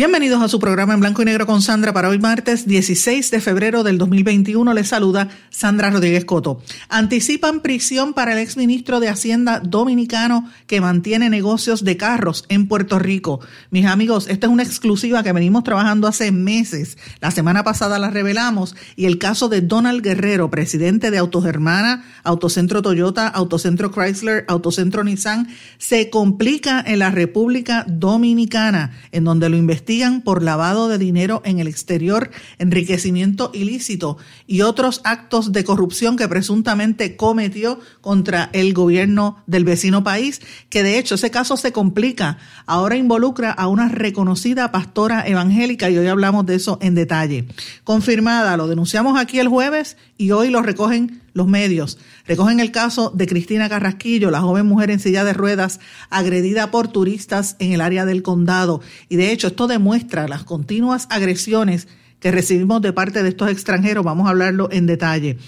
Bienvenidos a su programa en blanco y negro con Sandra para hoy martes 16 de febrero del 2021. Les saluda Sandra Rodríguez Coto. Anticipan prisión para el exministro de Hacienda dominicano que mantiene negocios de carros en Puerto Rico. Mis amigos, esta es una exclusiva que venimos trabajando hace meses. La semana pasada la revelamos y el caso de Donald Guerrero, presidente de Autogermana, Autocentro Toyota, Autocentro Chrysler, Autocentro Nissan, se complica en la República Dominicana, en donde lo por lavado de dinero en el exterior, enriquecimiento ilícito y otros actos de corrupción que presuntamente cometió contra el gobierno del vecino país, que de hecho ese caso se complica. Ahora involucra a una reconocida pastora evangélica y hoy hablamos de eso en detalle. Confirmada, lo denunciamos aquí el jueves y hoy lo recogen los medios. Recogen el caso de Cristina Carrasquillo, la joven mujer en silla de ruedas agredida por turistas en el área del condado. Y de hecho esto demuestra las continuas agresiones que recibimos de parte de estos extranjeros. Vamos a hablarlo en detalle.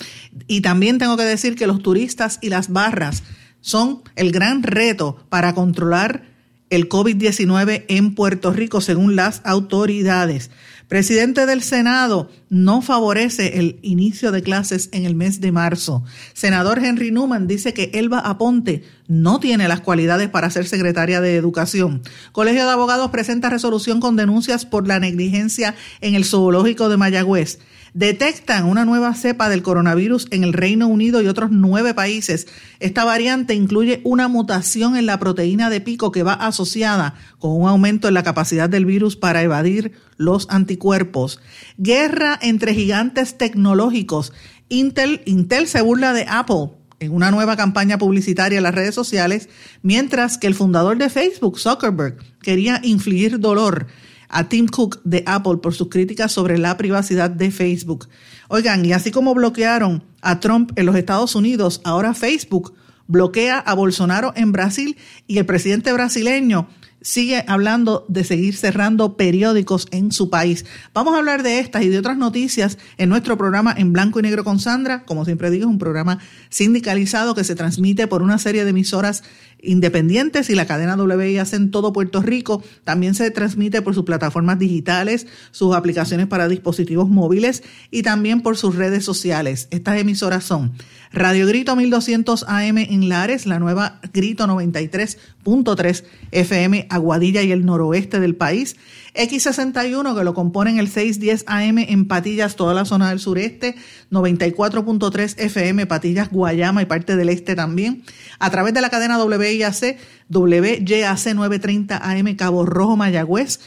Y también tengo que decir que los turistas y las barras son el gran reto para controlar el COVID-19 en Puerto Rico, según las autoridades. Presidente del Senado no favorece el inicio de clases en el mes de marzo. Senador Henry Newman dice que Elba Aponte no tiene las cualidades para ser secretaria de Educación. Colegio de Abogados presenta resolución con denuncias por la negligencia en el zoológico de Mayagüez detectan una nueva cepa del coronavirus en el Reino Unido y otros nueve países. Esta variante incluye una mutación en la proteína de pico que va asociada con un aumento en la capacidad del virus para evadir los anticuerpos. Guerra entre gigantes tecnológicos. Intel, Intel se burla de Apple en una nueva campaña publicitaria en las redes sociales, mientras que el fundador de Facebook, Zuckerberg, quería infligir dolor a Tim Cook de Apple por sus críticas sobre la privacidad de Facebook. Oigan, y así como bloquearon a Trump en los Estados Unidos, ahora Facebook bloquea a Bolsonaro en Brasil y el presidente brasileño sigue hablando de seguir cerrando periódicos en su país. Vamos a hablar de estas y de otras noticias en nuestro programa en blanco y negro con Sandra. Como siempre digo, es un programa sindicalizado que se transmite por una serie de emisoras independientes y la cadena WIAC en todo Puerto Rico. También se transmite por sus plataformas digitales, sus aplicaciones para dispositivos móviles y también por sus redes sociales. Estas emisoras son Radio Grito 1200 AM en Lares, la nueva Grito 93.3 FM Aguadilla y el noroeste del país. X61 que lo componen el 610 AM en Patillas, toda la zona del sureste, 94.3 FM Patillas, Guayama y parte del este también. A través de la cadena WIAC, WYAC 930 AM Cabo Rojo Mayagüez,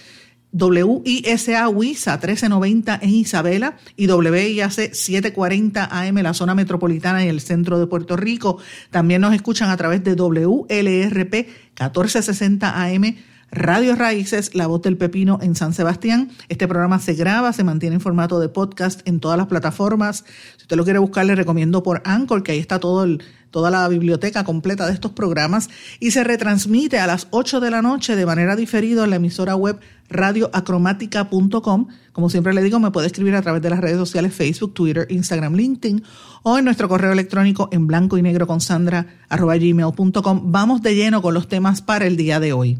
WISA WISA 1390 en Isabela y WIAC 740 AM la zona metropolitana y el centro de Puerto Rico. También nos escuchan a través de WLRP 1460 AM Radio Raíces, La Voz del Pepino en San Sebastián. Este programa se graba, se mantiene en formato de podcast en todas las plataformas. Si usted lo quiere buscar, le recomiendo por Anchor, que ahí está todo el, toda la biblioteca completa de estos programas. Y se retransmite a las 8 de la noche de manera diferida en la emisora web radioacromática.com. Como siempre le digo, me puede escribir a través de las redes sociales Facebook, Twitter, Instagram, LinkedIn o en nuestro correo electrónico en blanco y negro con sandra gmail.com. Vamos de lleno con los temas para el día de hoy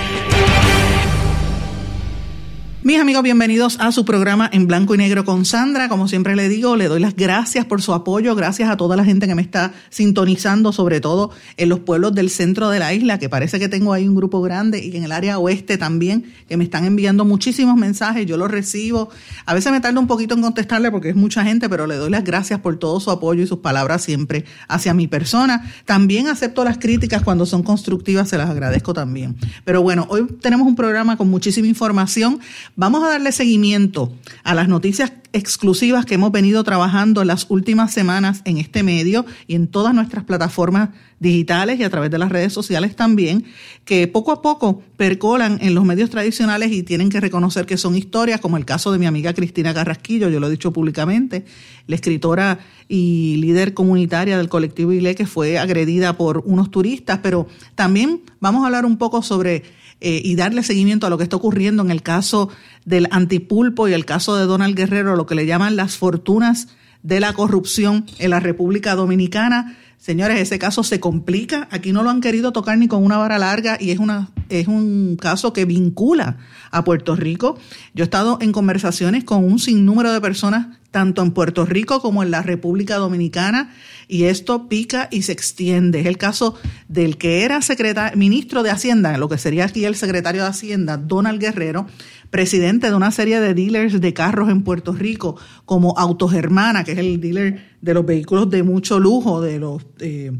Mis amigos, bienvenidos a su programa en blanco y negro con Sandra. Como siempre le digo, le doy las gracias por su apoyo, gracias a toda la gente que me está sintonizando, sobre todo en los pueblos del centro de la isla, que parece que tengo ahí un grupo grande, y en el área oeste también, que me están enviando muchísimos mensajes, yo los recibo. A veces me tarda un poquito en contestarle porque es mucha gente, pero le doy las gracias por todo su apoyo y sus palabras siempre hacia mi persona. También acepto las críticas cuando son constructivas, se las agradezco también. Pero bueno, hoy tenemos un programa con muchísima información. Vamos a darle seguimiento a las noticias exclusivas que hemos venido trabajando las últimas semanas en este medio y en todas nuestras plataformas digitales y a través de las redes sociales también, que poco a poco percolan en los medios tradicionales y tienen que reconocer que son historias, como el caso de mi amiga Cristina Carrasquillo, yo lo he dicho públicamente, la escritora y líder comunitaria del colectivo ILE que fue agredida por unos turistas, pero también vamos a hablar un poco sobre eh, y darle seguimiento a lo que está ocurriendo en el caso del antipulpo y el caso de Donald Guerrero, lo que le llaman las fortunas de la corrupción en la República Dominicana. Señores, ese caso se complica. Aquí no lo han querido tocar ni con una vara larga y es, una, es un caso que vincula a Puerto Rico. Yo he estado en conversaciones con un sinnúmero de personas, tanto en Puerto Rico como en la República Dominicana, y esto pica y se extiende. Es el caso del que era secretario, ministro de Hacienda, lo que sería aquí el secretario de Hacienda, Donald Guerrero, presidente de una serie de dealers de carros en Puerto Rico, como Autogermana, que es el dealer de los vehículos de mucho lujo, de los eh,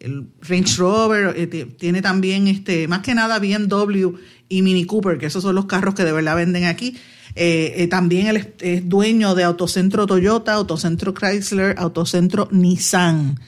el Range Rover, eh, tiene también este, más que nada BMW y Mini Cooper, que esos son los carros que de verdad venden aquí. Eh, eh, también él es, dueño de Autocentro Toyota, Autocentro Chrysler, Autocentro Nissan.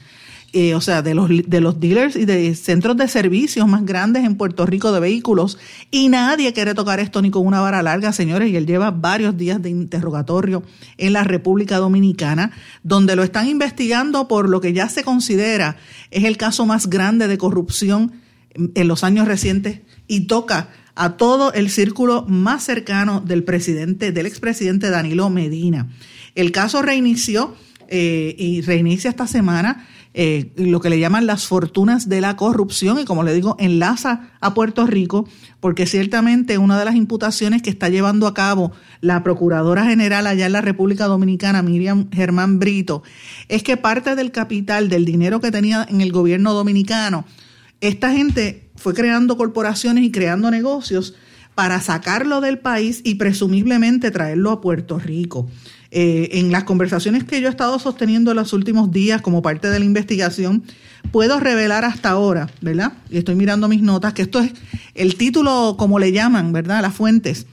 Eh, o sea, de los, de los dealers y de centros de servicios más grandes en Puerto Rico de vehículos. Y nadie quiere tocar esto ni con una vara larga, señores. Y él lleva varios días de interrogatorio en la República Dominicana, donde lo están investigando por lo que ya se considera es el caso más grande de corrupción en los años recientes y toca a todo el círculo más cercano del presidente, del expresidente Danilo Medina. El caso reinició eh, y reinicia esta semana eh, lo que le llaman las fortunas de la corrupción y como le digo, enlaza a Puerto Rico porque ciertamente una de las imputaciones que está llevando a cabo la Procuradora General allá en la República Dominicana, Miriam Germán Brito, es que parte del capital, del dinero que tenía en el gobierno dominicano, esta gente fue creando corporaciones y creando negocios para sacarlo del país y presumiblemente traerlo a Puerto Rico. Eh, en las conversaciones que yo he estado sosteniendo en los últimos días como parte de la investigación, puedo revelar hasta ahora, ¿verdad? Y estoy mirando mis notas, que esto es el título, como le llaman, ¿verdad? Las fuentes.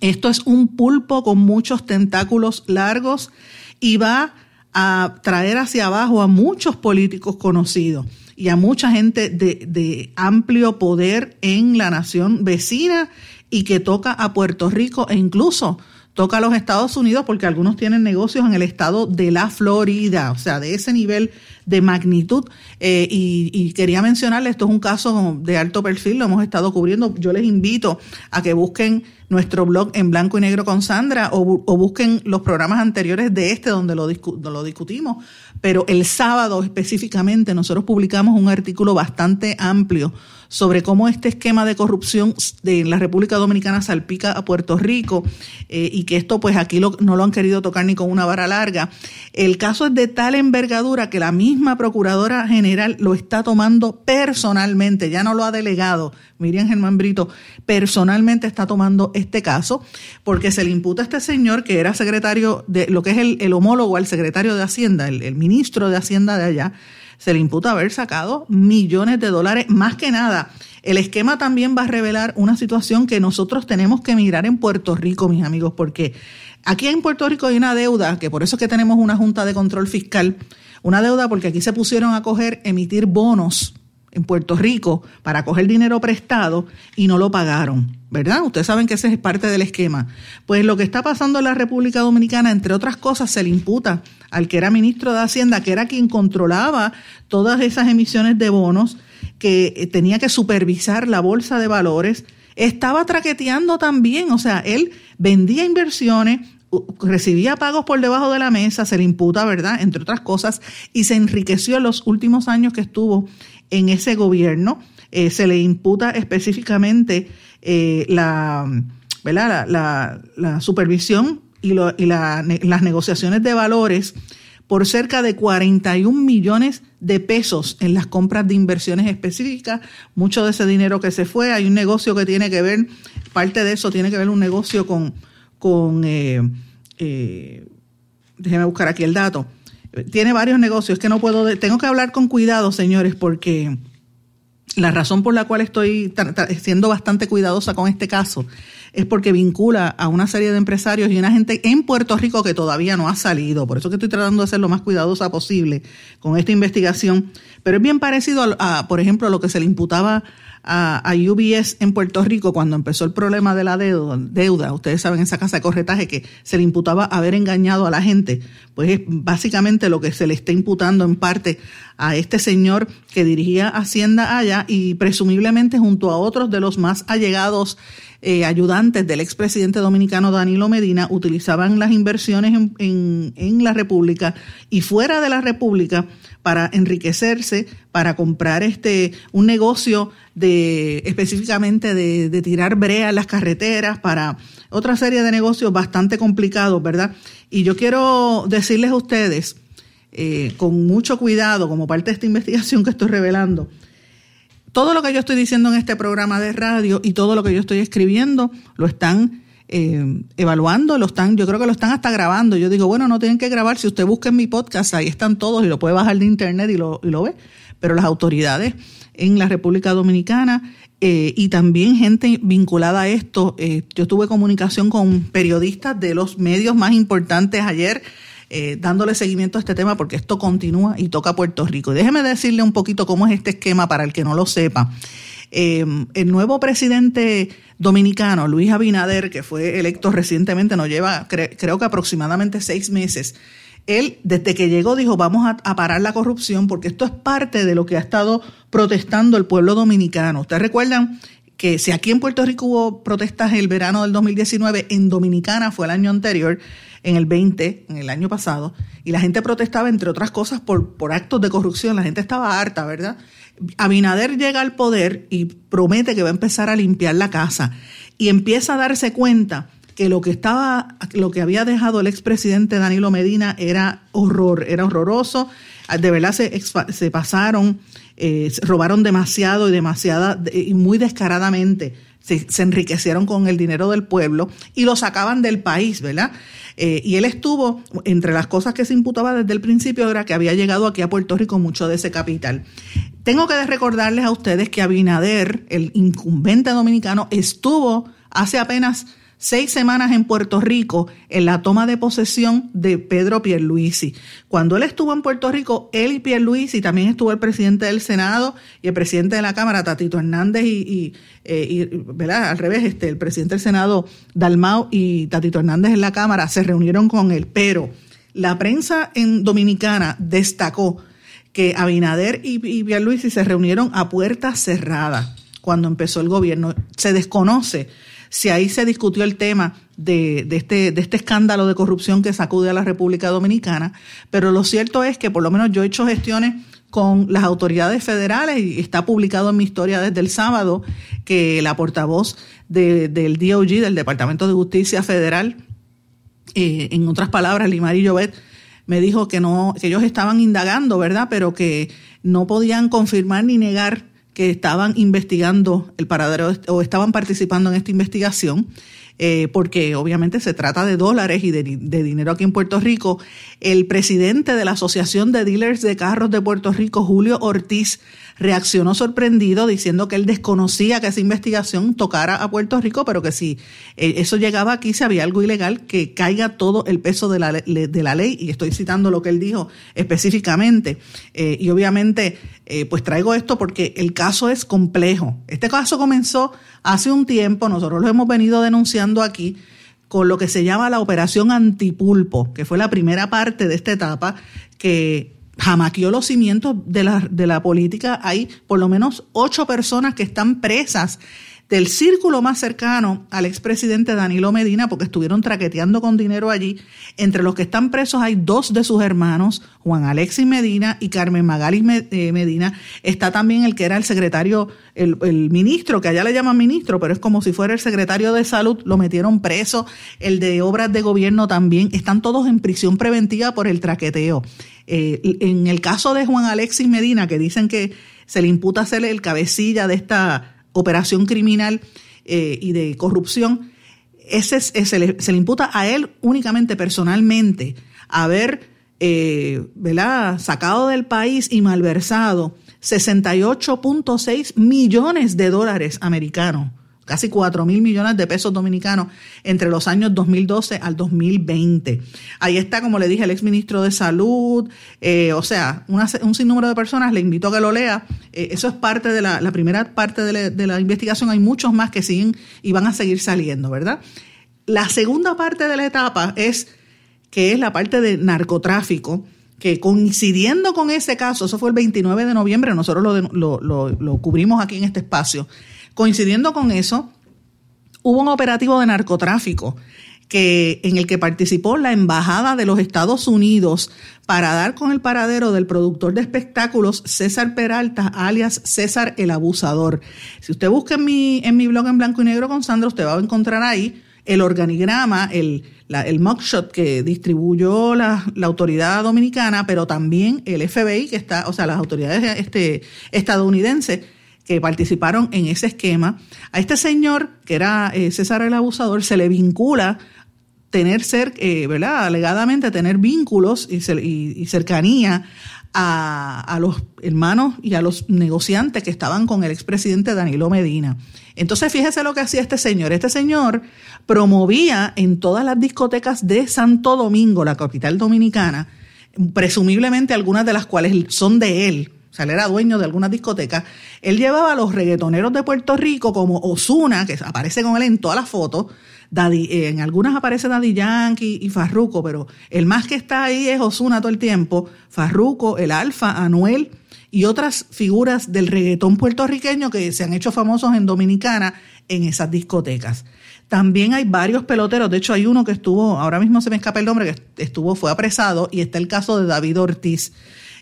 Esto es un pulpo con muchos tentáculos largos y va a traer hacia abajo a muchos políticos conocidos y a mucha gente de, de amplio poder en la nación vecina y que toca a Puerto Rico e incluso toca a los Estados Unidos porque algunos tienen negocios en el estado de la Florida, o sea, de ese nivel de magnitud. Eh, y, quería mencionarles, esto es un caso de alto perfil, lo hemos estado cubriendo. Yo les invito a que busquen nuestro blog en blanco y negro con Sandra o, busquen los programas anteriores de este donde lo, lo discutimos. Pero el sábado específicamente nosotros publicamos un artículo bastante amplio sobre cómo este esquema de corrupción de la República Dominicana salpica a Puerto Rico eh, y que esto pues aquí no lo han querido tocar ni con una vara larga. El caso es de tal envergadura que la misma Procuradora General lo está tomando personalmente, ya no lo ha delegado. Miriam Germán Brito personalmente está tomando este caso porque se le imputa a este señor que era secretario de lo que es el, homólogo al secretario de Hacienda, el ministro de Hacienda de allá, se le imputa haber sacado millones de dólares. Más que nada, el esquema también va a revelar una situación que nosotros tenemos que mirar en Puerto Rico, mis amigos, porque aquí en Puerto Rico hay una deuda, que por eso es que tenemos una Junta de Control Fiscal, una deuda porque aquí se pusieron a coger, emitir bonos en Puerto Rico para coger dinero prestado y no lo pagaron, ¿verdad? Ustedes saben que ese es parte del esquema. Pues lo que está pasando en la República Dominicana, entre otras cosas, se le imputa al que era ministro de Hacienda, que era quien controlaba todas esas emisiones de bonos, que eh, tenía que supervisar la bolsa de valores, estaba traqueteando también, o sea, él vendía inversiones, recibía pagos por debajo de la mesa, se le imputa, ¿verdad? Entre otras cosas, y se enriqueció en los últimos años que estuvo en ese gobierno. Eh, se le imputa específicamente eh, la, ¿verdad? La, supervisión y, las negociaciones de valores por cerca de 41 millones de pesos en las compras de inversiones específicas. Mucho de ese dinero que se fue, hay un negocio que tiene que ver, parte de eso tiene que ver un negocio con, con eh, déjeme buscar aquí el dato, tiene varios negocios que no puedo, tengo que hablar con cuidado, señores, porque la razón por la cual estoy siendo bastante cuidadosa con este caso es porque vincula a una serie de empresarios y una gente en Puerto Rico que todavía no ha salido. Por eso que estoy tratando de ser lo más cuidadosa posible con esta investigación. Pero es bien parecido a, por ejemplo, a lo que se le imputaba a, UBS en Puerto Rico cuando empezó el problema de la deuda, ustedes saben esa casa de corretaje que se le imputaba haber engañado a la gente, pues es básicamente lo que se le está imputando en parte a este señor que dirigía Hacienda allá y presumiblemente junto a otros de los más allegados eh, ayudantes del expresidente dominicano Danilo Medina utilizaban las inversiones en, en la República y fuera de la República para enriquecerse, para comprar este un negocio de específicamente de, tirar brea en las carreteras, para otra serie de negocios bastante complicados, ¿verdad? Y yo quiero decirles a ustedes, eh, con mucho cuidado, como parte de esta investigación que estoy revelando, todo lo que yo estoy diciendo en este programa de radio y todo lo que yo estoy escribiendo lo están eh, evaluando, lo están, yo creo que lo están hasta grabando. Yo digo, bueno, no tienen que grabar, si usted busca en mi podcast, ahí están todos y lo puede bajar de internet y lo, y lo ve. Pero las autoridades en la República Dominicana eh, y también gente vinculada a esto, eh, yo tuve comunicación con periodistas de los medios más importantes ayer. Dándole seguimiento a este tema porque esto continúa y toca a Puerto Rico. déjeme decirle un poquito cómo es este esquema para el que no lo sepa. el nuevo presidente dominicano, Luis Abinader, que fue electo recientemente, nos lleva creo que aproximadamente seis meses, él desde que llegó dijo vamos a, parar la corrupción porque esto es parte de lo que ha estado protestando el pueblo dominicano. Ustedes recuerdan que si aquí en Puerto Rico hubo protestas el verano del 2019, en Dominicana fue el año anterior, en el 20, en el año pasado, y la gente protestaba entre otras cosas por, por actos de corrupción, la gente estaba harta, ¿verdad? Abinader llega al poder y promete que va a empezar a limpiar la casa y empieza a darse cuenta que lo que estaba, lo que había dejado el expresidente Danilo Medina era horror, era horroroso. De verdad se, se pasaron, eh, robaron demasiado y demasiada y muy descaradamente. Se, enriquecieron con el dinero del pueblo y lo sacaban del país, ¿verdad? Eh, y él estuvo, entre las cosas que se imputaba desde el principio, era que había llegado aquí a Puerto Rico mucho de ese capital. Tengo que recordarles a ustedes que Abinader, el incumbente dominicano, estuvo hace apenas seis semanas en Puerto Rico en la toma de posesión de Pedro Pierluisi. Cuando él estuvo en Puerto Rico, él y Pierluisi, también estuvo el presidente del Senado y el presidente de la Cámara, Tatito Hernández, y, eh, ¿verdad? al revés, este, el presidente del Senado, Dalmau, y Tatito Hernández en la Cámara se reunieron con él. Pero la prensa en dominicana destacó que Abinader y, y Pierluisi se reunieron a puertas cerradas cuando empezó el gobierno. Se desconoce si ahí se discutió el tema de, este, de este escándalo de corrupción que sacude a la República Dominicana, pero lo cierto es que por lo menos yo he hecho gestiones con las autoridades federales y está publicado en mi historia desde el sábado que la portavoz del DOG, del Departamento de Justicia Federal, eh, en otras palabras, Limari Llobet, me dijo que no, que ellos estaban indagando, ¿verdad? Pero que no podían confirmar ni negar que estaban investigando el paradero o estaban participando en esta investigación, eh, porque obviamente se trata de dólares y de, de, dinero aquí en Puerto Rico. El presidente de la Asociación de Dealers de Carros de Puerto Rico, Julio Ortiz, reaccionó sorprendido diciendo que él desconocía que esa investigación tocara a Puerto Rico, pero que si eh, eso llegaba aquí, si había algo ilegal, que caiga todo el peso de la, de la ley. Y estoy citando lo que él dijo específicamente. Eh, y obviamente, eh, pues traigo esto porque el caso es complejo. Este caso comenzó hace un tiempo, nosotros lo hemos venido denunciando aquí con lo que se llama la operación antipulpo, que fue la primera parte de esta etapa que jamaqueó los cimientos de la, de la política. Hay por lo menos ocho personas que están presas del círculo más cercano al expresidente Danilo Medina, porque estuvieron traqueteando con dinero allí. Entre los que están presos hay dos de sus hermanos, Juan Alexis Medina y Carmen Magalis eh, Medina. Está también el que era el secretario, el, el, ministro, que allá le llaman ministro, pero es como si fuera el secretario de salud, lo metieron preso. El de obras de gobierno también. Están todos en prisión preventiva por el traqueteo. Eh, en el caso de Juan Alexis Medina, que dicen que se le imputa ser el cabecilla de esta operación criminal eh, y de corrupción, ese, se, le, imputa a él únicamente personalmente haber eh, sacado del país y malversado 68.6 millones de dólares americanos. Casi 4 mil millones de pesos dominicanos entre los años 2012 al 2020. Ahí está, como le dije, el exministro de Salud, eh, o sea, un sinnúmero de personas, le invito a que lo lea. Eh, eso es parte de la, primera parte de la, investigación, hay muchos más que siguen y van a seguir saliendo, ¿verdad? La segunda parte de la etapa es que es la parte de narcotráfico, que coincidiendo con ese caso, eso fue el 29 de noviembre, nosotros lo, lo cubrimos aquí en este espacio, Coincidiendo con eso, hubo un operativo de narcotráfico que, en el que participó la Embajada de los Estados Unidos para dar con el paradero del productor de espectáculos César Peralta, alias César el Abusador. Si usted busca en mi, en mi blog en blanco y negro con Sandra, usted va a encontrar ahí el organigrama, el, el mugshot que distribuyó la, la, autoridad dominicana, pero también el FBI, que está, o sea, las autoridades este, estadounidenses que participaron en ese esquema. A este señor, que era eh, César el Abusador, se le vincula tener ser, eh, ¿verdad? Alegadamente tener vínculos y, cercanía a, a, los hermanos y a los negociantes que estaban con el expresidente Danilo Medina. Entonces, fíjese lo que hacía este señor. Este señor promovía en todas las discotecas de Santo Domingo, la capital dominicana, presumiblemente algunas de las cuales son de él, o sea, él era dueño de alguna discoteca, él llevaba a los reggaetoneros de Puerto Rico como Osuna, que aparece con él en todas las fotos, eh, en algunas aparece Daddy Yankee y Farruco, pero el más que está ahí es Osuna todo el tiempo, Farruco, el Alfa, Anuel y otras figuras del reggaetón puertorriqueño que se han hecho famosos en Dominicana en esas discotecas. También hay varios peloteros, de hecho hay uno que estuvo, ahora mismo se me escapa el nombre, que estuvo, fue apresado, y está el caso de David Ortiz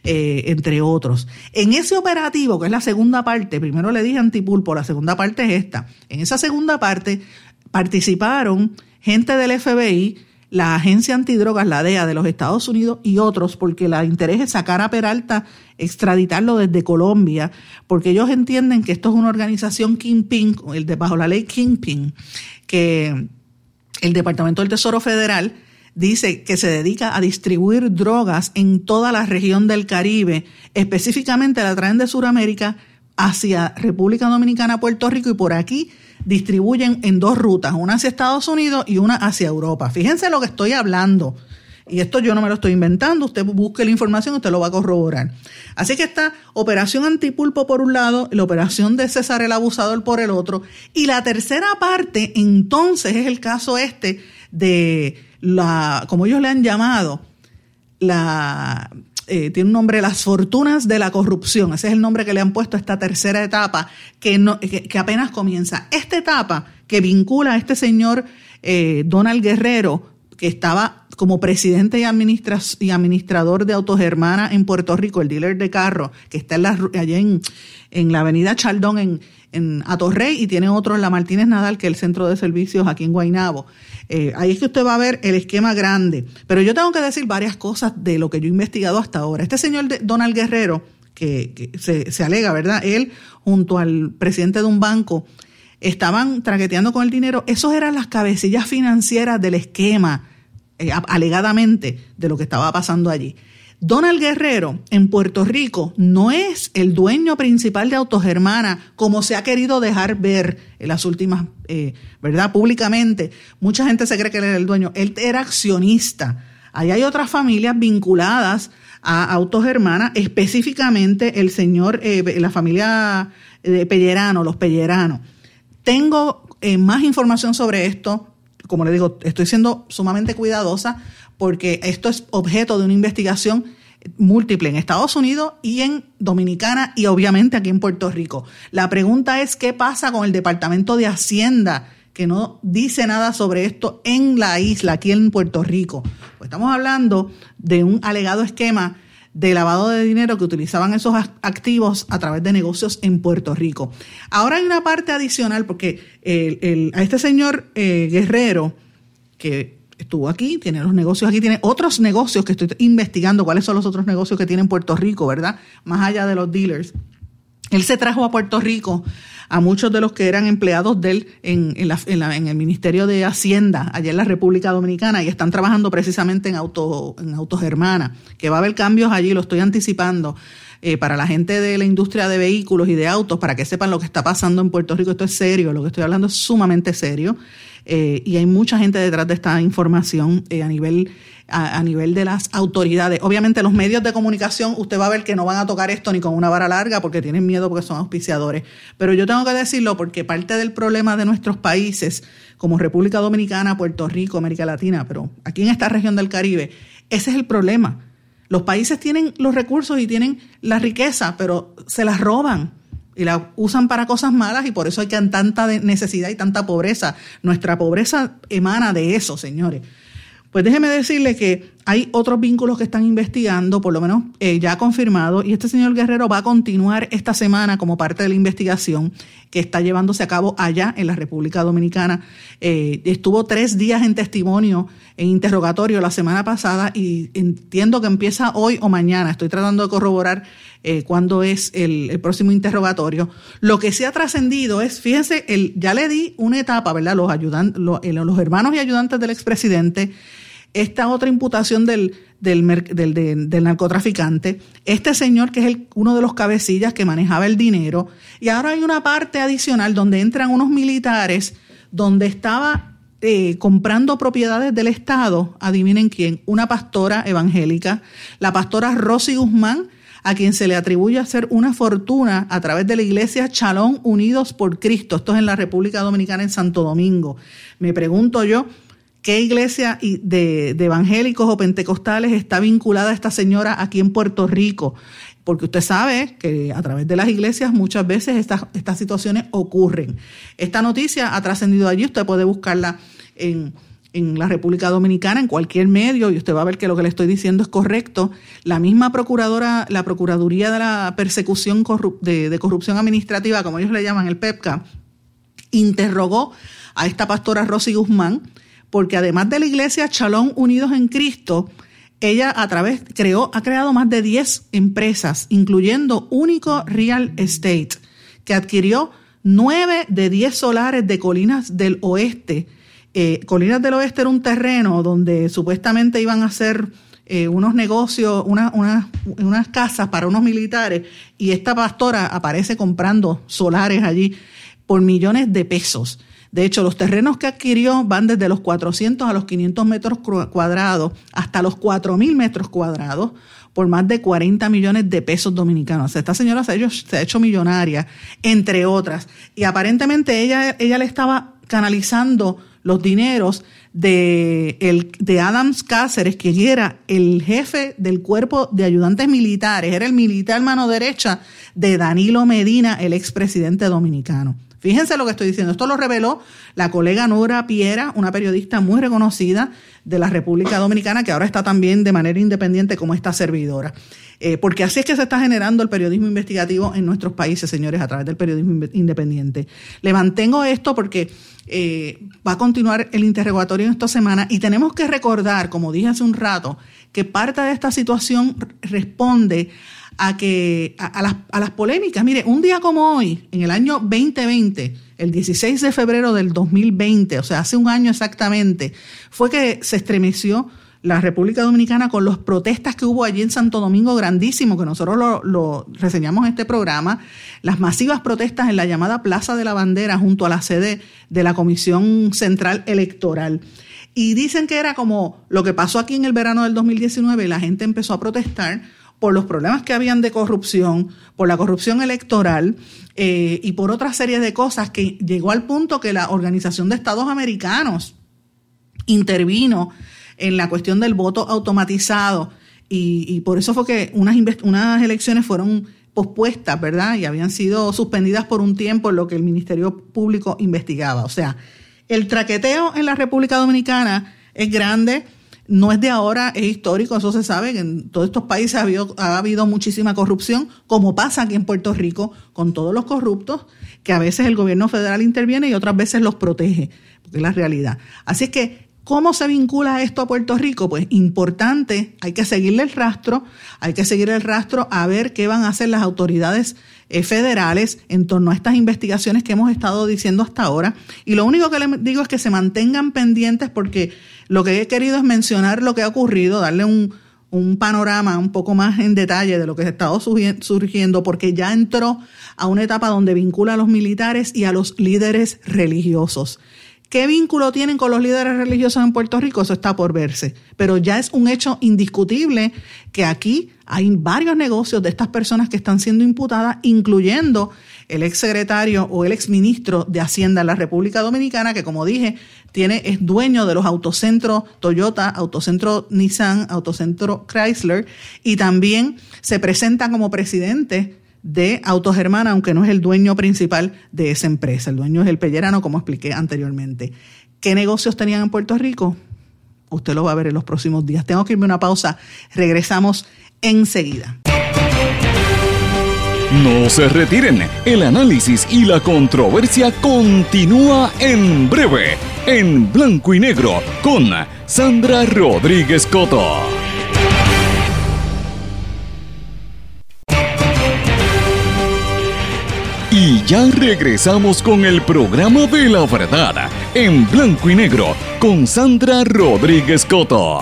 eh, entre otros. En ese operativo, que es la segunda parte, primero le dije antipulpo, la segunda parte es esta. En esa segunda parte participaron gente del FBI, la agencia antidrogas, la DEA de los Estados Unidos y otros, porque la interés es sacar a Peralta, extraditarlo desde Colombia, porque ellos entienden que esto es una organización Kingpin, el bajo la ley Kingpin, que el Departamento del Tesoro Federal dice que se dedica a distribuir drogas en toda la región del Caribe, específicamente la traen de Sudamérica hacia República Dominicana, Puerto Rico y por aquí distribuyen en dos rutas, una hacia Estados Unidos y una hacia Europa. Fíjense lo que estoy hablando. Y esto yo no me lo estoy inventando, usted busque la información, usted lo va a corroborar. Así que está Operación Antipulpo por un lado, la operación de César el Abusador por el otro, y la tercera parte entonces es el caso este de la, como ellos le han llamado, la, eh, tiene un nombre, las fortunas de la corrupción. Ese es el nombre que le han puesto a esta tercera etapa que, no, que, apenas comienza. Esta etapa que vincula a este señor eh, Donald Guerrero, que estaba como presidente y, administra y administrador de Autogermana en Puerto Rico, el dealer de carro, que está en allá en, la avenida Chaldón en, en Atorrey y tiene otro en la Martínez Nadal, que es el centro de servicios aquí en Guaynabo. Eh, ahí es que usted va a ver el esquema grande. Pero yo tengo que decir varias cosas de lo que yo he investigado hasta ahora. Este señor Donald Guerrero, que, se, se, alega, ¿verdad? Él, junto al presidente de un banco, estaban traqueteando con el dinero. Esos eran las cabecillas financieras del esquema, eh, alegadamente, de lo que estaba pasando allí. Donald Guerrero en Puerto Rico no es el dueño principal de Autogermana, como se ha querido dejar ver en las últimas, eh, ¿verdad? Públicamente. Mucha gente se cree que él era el dueño. Él era accionista. Ahí hay otras familias vinculadas a Autogermana, específicamente el señor, eh, la familia de Pellerano, los Pelleranos. Tengo más información sobre esto. Como le digo, estoy siendo sumamente cuidadosa porque esto es objeto de una investigación múltiple en Estados Unidos y en Dominicana y obviamente aquí en Puerto Rico. La pregunta es qué pasa con el Departamento de Hacienda que no dice nada sobre esto en la isla, aquí en Puerto Rico. Pues estamos hablando de un alegado esquema de lavado de dinero que utilizaban esos activos a través de negocios en Puerto Rico. Ahora hay una parte adicional porque a este señor eh, Guerrero, que estuvo aquí, tiene los negocios aquí, tiene otros negocios que estoy investigando, cuáles son los otros negocios que tiene en Puerto Rico, ¿verdad? Más allá de los dealers. Él se trajo a Puerto Rico a muchos de los que eran empleados de él en, en, el Ministerio de Hacienda, allá en la República Dominicana, y están trabajando precisamente en, auto, en Autogermana, que va a haber cambios allí, lo estoy anticipando. eh, para la gente de la industria de vehículos y de autos, para que sepan lo que está pasando en Puerto Rico. Esto es serio, lo que estoy hablando es sumamente serio. Eh, y hay mucha gente detrás de esta información a nivel a, nivel de las autoridades. Obviamente los medios de comunicación, usted va a ver que no van a tocar esto ni con una vara larga porque tienen miedo porque son auspiciadores. Pero yo tengo que decirlo porque parte del problema de nuestros países, como República Dominicana, Puerto Rico, América Latina, pero aquí en esta región del Caribe, ese es el problema. Los países tienen los recursos y tienen la riqueza, pero se las roban y la usan para cosas malas y por eso hay tanta necesidad y tanta pobreza. Nuestra pobreza emana de eso, señores. Pues déjeme decirle que hay otros vínculos que están investigando, por lo menos eh, ya confirmado, y este señor Guerrero va a continuar esta semana como parte de la investigación que está llevándose a cabo allá en la República Dominicana. Eh, estuvo tres días en testimonio, en interrogatorio la semana pasada, y entiendo que empieza hoy o mañana. Estoy tratando de corroborar eh, cuándo es el, próximo interrogatorio. Lo que se ha trascendido es, fíjense, el, ya le di una etapa, ¿verdad? Los, ayudantes, los hermanos y ayudantes del expresidente esta otra imputación del, del, narcotraficante, este señor que es uno de los cabecillas que manejaba el dinero, y ahora hay una parte adicional donde entran unos militares, donde estaba eh, comprando propiedades del Estado, adivinen quién, una pastora evangélica, la pastora Rosy Guzmán, a quien se le atribuye hacer una fortuna a través de la iglesia Chalón Unidos por Cristo. Esto es en la República Dominicana, en Santo Domingo. Me pregunto yo, ¿Qué iglesia de, evangélicos o pentecostales está vinculada a esta señora aquí en Puerto Rico? Porque usted sabe que a través de las iglesias muchas veces estas, situaciones ocurren. Esta noticia ha trascendido allí, usted puede buscarla en, la República Dominicana, en cualquier medio, y usted va a ver que lo que le estoy diciendo es correcto. La misma procuradora, la Procuraduría de la Persecución de, de Corrupción Administrativa, como ellos le llaman, el PEPCA, interrogó a esta pastora Rosy Guzmán, porque además de la iglesia Chalón Unidos en Cristo, ella a través creó, ha creado más de 10 empresas, incluyendo Único Real Estate, que adquirió 9 de 10 solares de Colinas del Oeste. Eh, Colinas del Oeste era un terreno donde supuestamente iban a hacer eh, unos negocios, unas casas para unos militares, y esta pastora aparece comprando solares allí por millones de pesos. De hecho, los terrenos que adquirió van desde los 400 a los 500 metros cuadrados hasta los 4.000 metros cuadrados por más de 40 millones de pesos dominicanos. esta señora se ha, hecho, se ha hecho millonaria, entre otras. Y aparentemente ella, ella le estaba canalizando los dineros de, el, de Adams Cáceres, quien era el jefe del cuerpo de ayudantes militares, era el militar mano derecha de Danilo Medina, el expresidente dominicano. Fíjense lo que estoy diciendo. Esto lo reveló la colega Nora Piera, una periodista muy reconocida de la República Dominicana, que ahora está también de manera independiente como esta servidora. Eh, porque así es que se está generando el periodismo investigativo en nuestros países, señores, a través del periodismo independiente. Le mantengo esto porque eh, va a continuar el interrogatorio en esta semana y tenemos que recordar, como dije hace un rato, que parte de esta situación responde a, que, a, las, a las polémicas. Mire, un día como hoy, en el año 2020, el 16 de febrero del 2020, o sea, hace un año exactamente, fue que se estremeció la República Dominicana con las protestas que hubo allí en Santo Domingo grandísimo, que nosotros lo, lo, reseñamos en este programa, las masivas protestas en la llamada Plaza de la Bandera junto a la sede de la Comisión Central Electoral. Y dicen que era como lo que pasó aquí en el verano del 2019, la gente empezó a protestar por los problemas que habían de corrupción, por la corrupción electoral eh, y por otra serie de cosas que llegó al punto que la Organización de Estados Americanos intervino en la cuestión del voto automatizado y, por eso fue que unas, unas elecciones fueron pospuestas, ¿verdad? Y habían sido suspendidas por un tiempo lo que el Ministerio Público investigaba. O sea, el traqueteo en la República Dominicana es grande no es de ahora, es histórico, eso se sabe, en todos estos países ha habido, ha habido muchísima corrupción, como pasa aquí en Puerto Rico con todos los corruptos, que a veces el gobierno federal interviene y otras veces los protege, porque es la realidad. Así es que, ¿cómo se vincula esto a Puerto Rico? Pues importante, hay que seguirle el rastro, hay que seguir el rastro a ver qué van a hacer las autoridades federales en torno a estas investigaciones que hemos estado diciendo hasta ahora. Y lo único que les digo es que se mantengan pendientes porque lo que he querido es mencionar lo que ha ocurrido, darle un, un panorama un poco más en detalle de lo que ha estado surgiendo, porque ya entró a una etapa donde vincula a los militares y a los líderes religiosos. ¿Qué vínculo tienen con los líderes religiosos en Puerto Rico? Eso está por verse. Pero ya es un hecho indiscutible que aquí hay varios negocios de estas personas que están siendo imputadas, incluyendo el ex secretario o el ex ministro de Hacienda en la República Dominicana, que como dije, tiene, es dueño de los autocentros Toyota, autocentro Nissan, autocentro Chrysler, y también se presenta como presidente de Autogermana, aunque no es el dueño principal de esa empresa. El dueño es el Pellerano, como expliqué anteriormente. ¿Qué negocios tenían en Puerto Rico? Usted lo va a ver en los próximos días. Tengo que irme a una pausa. Regresamos enseguida. No se retiren. El análisis y la controversia continúa en breve, en blanco y negro, con Sandra Rodríguez Coto. Ya regresamos con el programa de la verdad, en blanco y negro, con Sandra Rodríguez Coto.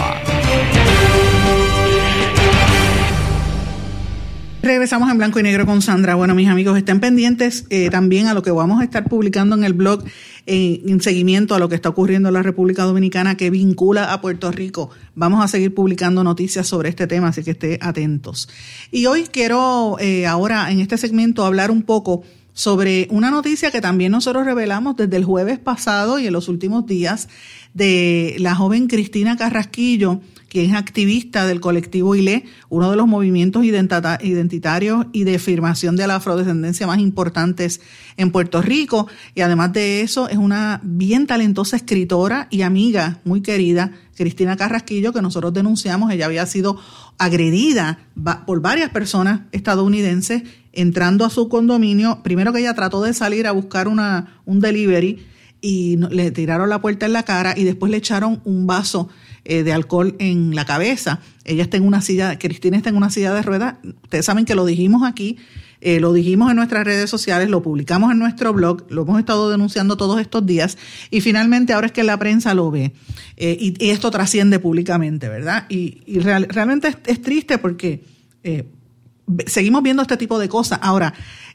Regresamos en blanco y negro con Sandra. Bueno, mis amigos, estén pendientes eh, también a lo que vamos a estar publicando en el blog en, seguimiento a lo que está ocurriendo en la República Dominicana que vincula a Puerto Rico. Vamos a seguir publicando noticias sobre este tema, así que estén atentos. Y hoy quiero eh, ahora en este segmento hablar un poco sobre una noticia que también nosotros revelamos desde el jueves pasado y en los últimos días de la joven Cristina Carrasquillo, quien es activista del colectivo ILE, uno de los movimientos identitarios y de afirmación de la afrodescendencia más importantes en Puerto Rico. Y además de eso, es una bien talentosa escritora y amiga muy querida, Cristina Carrasquillo, que nosotros denunciamos. Ella había sido agredida por varias personas estadounidenses entrando a su condominio. Primero que ella trató de salir a buscar una, un delivery y le tiraron la puerta en la cara y después le echaron un vaso eh, de alcohol en la cabeza. Ella está en una silla, Cristina está en una silla de ruedas. Ustedes saben que lo dijimos aquí, eh, lo dijimos en nuestras redes sociales, lo publicamos en nuestro blog, lo hemos estado denunciando todos estos días y finalmente ahora es que la prensa lo ve eh, y, esto trasciende públicamente, ¿verdad? Y, realmente es, triste porque seguimos viendo este tipo de cosas. Ahora,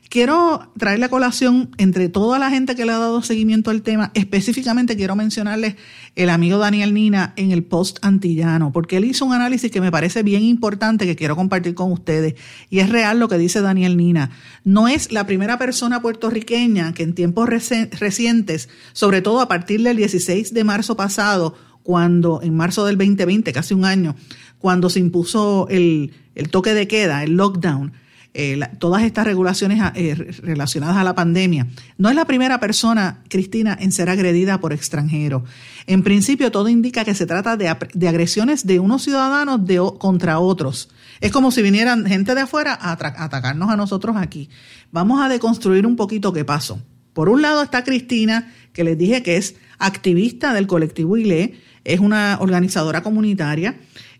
quiero traer la colación entre toda la gente que le ha dado seguimiento al tema. Específicamente quiero mencionarles el amigo Daniel Nina en el post antillano, porque él hizo un análisis que me parece bien importante que quiero compartir con ustedes. Y es real lo que dice Daniel Nina. No es la primera persona puertorriqueña que en tiempos recientes, sobre todo a partir del 16 de marzo pasado, cuando en marzo del 2020, casi un año, cuando se impuso el, toque de queda, el lockdown, eh, todas estas regulaciones eh, relacionadas a la pandemia. No es la primera persona, Cristina, en ser agredida por extranjeros. En principio, todo indica que se trata de, agresiones de unos ciudadanos contra otros. Es como si vinieran gente de afuera a, atacarnos a nosotros aquí. Vamos a deconstruir un poquito qué pasó. Por un lado está Cristina, que les dije que es activista del colectivo ILE, es una organizadora comunitaria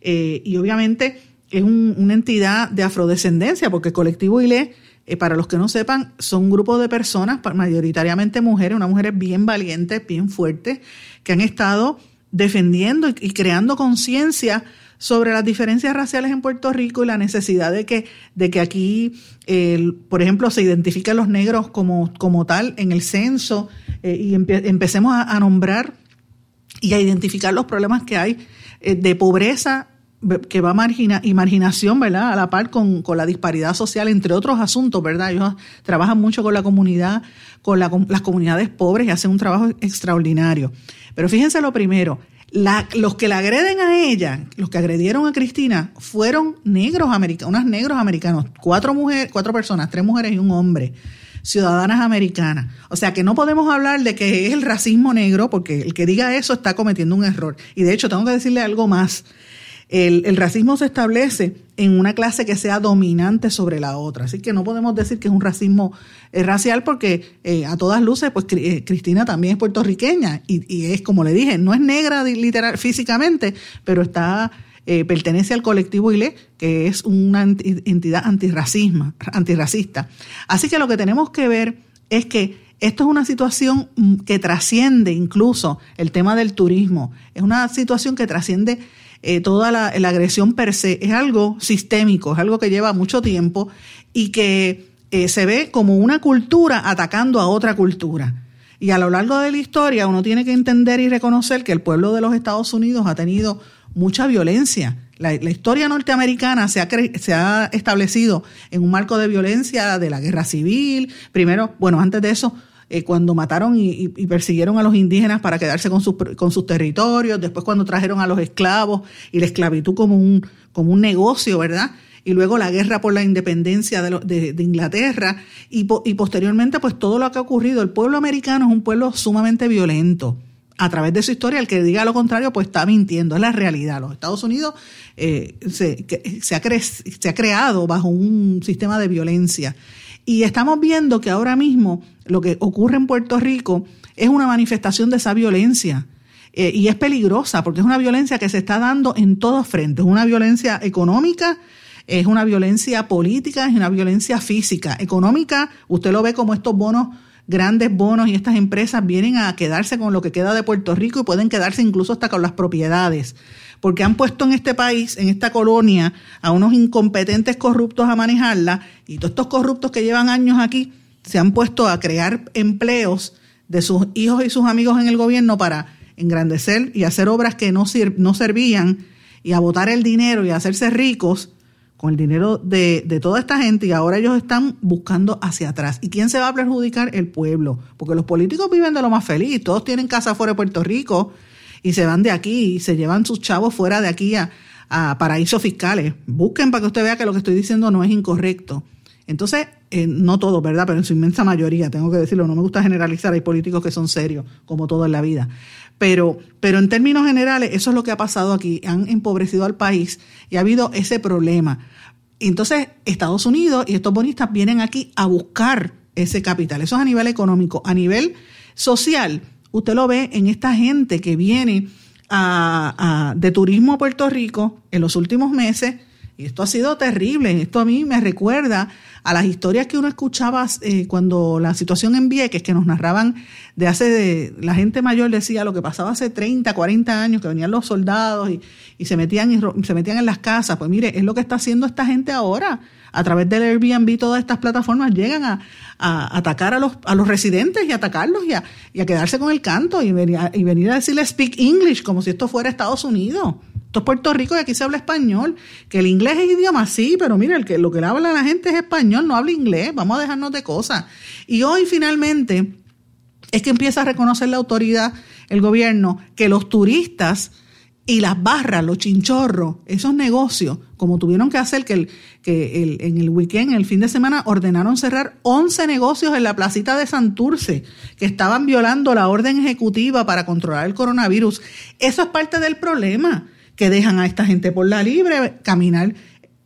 eh, y obviamente es una entidad de afrodescendencia, porque el colectivo ILE, eh, para los que no sepan, son un grupo de personas, mayoritariamente mujeres, unas mujeres bien valientes, bien fuertes, que han estado defendiendo y, creando conciencia sobre las diferencias raciales en Puerto Rico y la necesidad de que, de que aquí, por ejemplo, se identifiquen los negros como, como tal en el censo eh, y empecemos a, nombrar y a identificar los problemas que hay de pobreza que va margina y marginación, ¿verdad? A la par con, la disparidad social, entre otros asuntos, ¿verdad? Ellos trabajan mucho con la comunidad, con las comunidades pobres y hacen un trabajo extraordinario. Pero fíjense lo primero, los que la agreden a ella, los que agredieron a Cristina, fueron negros americanos, unos negros americanos, cuatro mujeres, cuatro personas, tres mujeres y un hombre ciudadanas americanas. O sea que no podemos hablar de que es el racismo negro, porque el que diga eso está cometiendo un error. Y de hecho, tengo que decirle algo más. El, racismo se establece en una clase que sea dominante sobre la otra. Así que no podemos decir que es un racismo eh, racial porque eh, a todas luces, pues eh, Cristina también es puertorriqueña y, es como le dije, no es negra literal, físicamente, pero está pertenece al colectivo ILE, que es una entidad antirracista. Así que lo que tenemos que ver es que esto es una situación mm, que trasciende incluso el tema del turismo, es una situación que trasciende eh, toda la, agresión per se, es algo sistémico, es algo que lleva mucho tiempo y que eh, se ve como una cultura atacando a otra cultura. Y a lo largo de la historia uno tiene que entender y reconocer que el pueblo de los Estados Unidos ha tenido mucha violencia. La, historia norteamericana se ha, se ha establecido en un marco de violencia de la guerra civil. Primero, bueno, antes de eso, eh, cuando mataron y, persiguieron a los indígenas para quedarse con sus, con sus territorios, después cuando trajeron a los esclavos y la esclavitud como un, como un negocio, ¿verdad? y luego la guerra por la independencia de, de, Inglaterra y, posteriormente pues todo lo que ha ocurrido. El pueblo americano es un pueblo sumamente violento. A través de su historia, el que diga lo contrario pues está mintiendo, es la realidad. Los Estados Unidos eh, se, ha se ha creado bajo un sistema de violencia. Y estamos viendo que ahora mismo lo que ocurre en Puerto Rico es una manifestación de esa violencia. Eh, y es peligrosa porque es una violencia que se está dando en todos frentes. Una violencia económica, es una violencia política, es una violencia física. Económica, usted lo ve como estos bonos, grandes bonos y estas empresas vienen a quedarse con lo que queda de Puerto Rico y pueden quedarse incluso hasta con las propiedades. Porque han puesto en este país, en esta colonia, a unos incompetentes corruptos a manejarla y todos estos corruptos que llevan años aquí se han puesto a crear empleos de sus hijos y sus amigos en el gobierno para engrandecer y hacer obras que no, no servían y a botar el dinero y a hacerse ricos con el dinero de, de, toda esta gente y ahora ellos están buscando hacia atrás. ¿Y quién se va a perjudicar? El pueblo. Porque los políticos viven de lo más feliz, todos tienen casa fuera de Puerto Rico y se van de aquí y se llevan sus chavos fuera de aquí a, a paraísos fiscales. Busquen para que usted vea que lo que estoy diciendo no es incorrecto. Entonces, eh, no todo, ¿verdad? Pero en su inmensa mayoría, tengo que decirlo, no me gusta generalizar, hay políticos que son serios, como todo en la vida. Pero, pero en términos generales, eso es lo que ha pasado aquí. Han empobrecido al país y ha habido ese problema. Entonces, Estados Unidos y estos bonistas vienen aquí a buscar ese capital. Eso es a nivel económico. A nivel social, usted lo ve en esta gente que viene de turismo a Puerto Rico en los últimos meses esto ha sido terrible. Esto a mí me recuerda a las historias que uno escuchaba eh, cuando la situación en Vieques, que nos narraban de hace, de, la gente mayor decía lo que pasaba hace 30, 40 años, que venían los soldados y, y se, metían y se metían en las casas. Pues mire, es lo que está haciendo esta gente ahora. A través del Airbnb, todas estas plataformas llegan a, atacar a los, a los residentes y atacarlos y a, y a quedarse con el canto y venir, y venir a decirle speak English como si esto fuera Estados Unidos. Esto es Puerto Rico y aquí se habla español. Que el inglés es idioma, sí, pero mira, el que, lo que le habla la gente es español, no habla inglés. Vamos a dejarnos de cosas. Y hoy finalmente es que empieza a reconocer la autoridad, el gobierno, que los turistas y las barras, los chinchorros, esos negocios, como tuvieron que hacer que, en el weekend, en el fin de semana, ordenaron cerrar 11 negocios en la placita de Santurce, que estaban violando la orden ejecutiva para controlar el coronavirus. Eso es parte del problema que dejan a esta gente por la libre caminar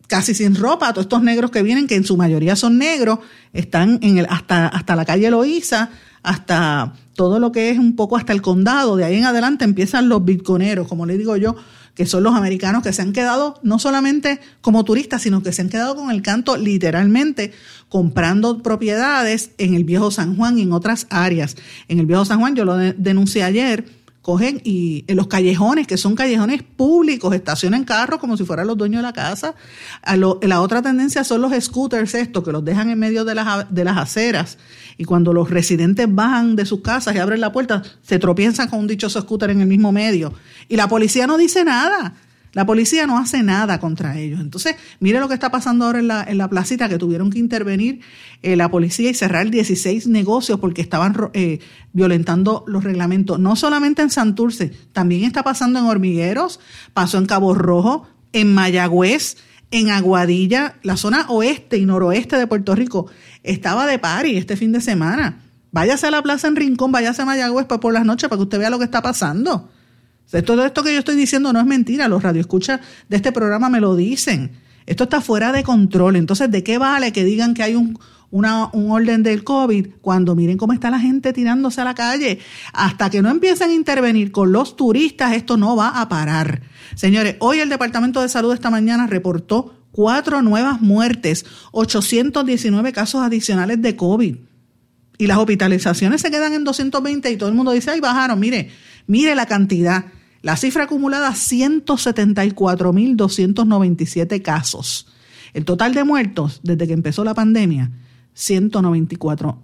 casi sin ropa, todos estos negros que vienen, que en su mayoría son negros, están en el, hasta, hasta la calle Loíza, hasta todo lo que es un poco hasta el condado, de ahí en adelante empiezan los bitconeros, como le digo yo, que son los americanos que se han quedado no solamente como turistas, sino que se han quedado con el canto literalmente comprando propiedades en el viejo San Juan y en otras áreas. En el viejo San Juan yo lo denuncié ayer, cogen y en los callejones, que son callejones públicos, estacionan carros como si fueran los dueños de la casa. A la otra tendencia son los scooters estos, que los dejan en medio de las, de las aceras. Y cuando los residentes bajan de sus casas y abren la puerta, se tropiezan con un dichoso scooter en el mismo medio. Y la policía no dice nada. La policía no hace nada contra ellos. Entonces, mire lo que está pasando ahora en la, en la placita, que tuvieron que intervenir eh, la policía y cerrar 16 negocios porque estaban eh, violentando los reglamentos. No solamente en Santurce, también está pasando en Hormigueros, pasó en Cabo Rojo, en Mayagüez, en Aguadilla, la zona oeste y noroeste de Puerto Rico. Estaba de pari este fin de semana. Váyase a la plaza en Rincón, váyase a Mayagüez por las noches para que usted vea lo que está pasando. Todo esto que yo estoy diciendo no es mentira, los radioescuchas de este programa me lo dicen. Esto está fuera de control. Entonces, ¿de qué vale que digan que hay un, orden del COVID cuando miren cómo está la gente tirándose a la calle? Hasta que no empiecen a intervenir con los turistas, esto no va a parar. Señores, hoy el Departamento de Salud esta mañana reportó cuatro nuevas muertes, 819 casos adicionales de COVID. Y las hospitalizaciones se quedan en 220 y todo el mundo dice, ay, bajaron, mire, mire la cantidad. La cifra acumulada, 174.297 casos. El total de muertos desde que empezó la pandemia, 194,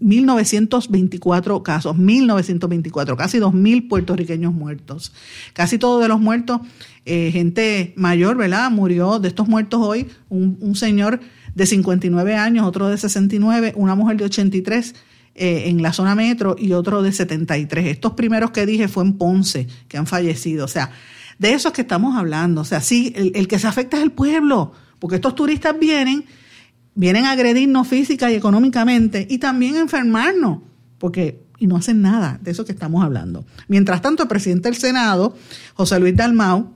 1924 casos, 1924, casi 2.000 puertorriqueños muertos. Casi todos de los muertos, eh, gente mayor, ¿verdad? Murió de estos muertos hoy, un, un, señor de 59 años, otro de 69, una mujer de 83 eh, en la zona metro y otro de 73. Estos primeros que dije fue en Ponce, que han fallecido. O sea, de eso es que estamos hablando. O sea, sí, el, que se afecta es el pueblo, porque estos turistas vienen vienen a agredirnos física y económicamente y también a enfermarnos, porque y no hacen nada de eso que estamos hablando. Mientras tanto, el presidente del Senado, José Luis Dalmau,